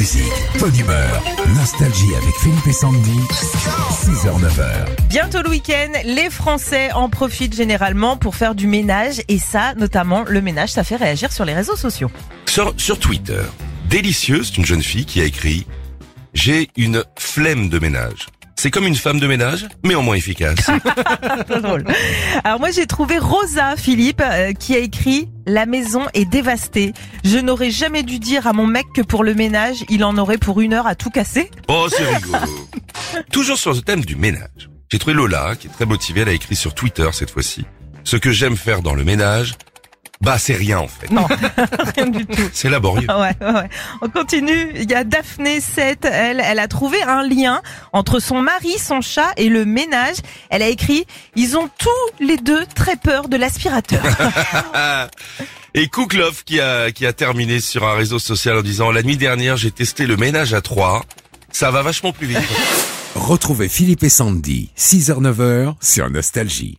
musique, bonne humeur, nostalgie avec Philippe et Sandy. 6h-9h. Bientôt le week-end, les Français en profitent généralement pour faire du ménage et ça, notamment le ménage, ça fait réagir sur les réseaux sociaux. Sur, sur Twitter, Délicieuse, c'est une jeune fille qui a écrit « J'ai une flemme de ménage ». C'est comme une femme de ménage, mais en moins efficace. Drôle. Alors moi j'ai trouvé Rosa Philippe euh, qui a écrit La maison est dévastée. Je n'aurais jamais dû dire à mon mec que pour le ménage, il en aurait pour une heure à tout casser. Oh, c'est rigolo. Toujours sur le thème du ménage. J'ai trouvé Lola, qui est très motivée, elle a écrit sur Twitter cette fois-ci. Ce que j'aime faire dans le ménage, bah c'est rien en fait. Non, rien du tout. C'est laborieux. Ouais, ouais, ouais. On continue. Il y a Daphné 7. Elle, elle a trouvé un lien entre son mari, son chat et le ménage. Elle a écrit, ils ont tous les deux très peur de l'aspirateur. Et Kouklov qui a, qui a terminé sur un réseau social en disant La nuit dernière j'ai testé le ménage à trois. Ça va vachement plus vite. Retrouvez Philippe et Sandy, 6h-9h sur Nostalgie.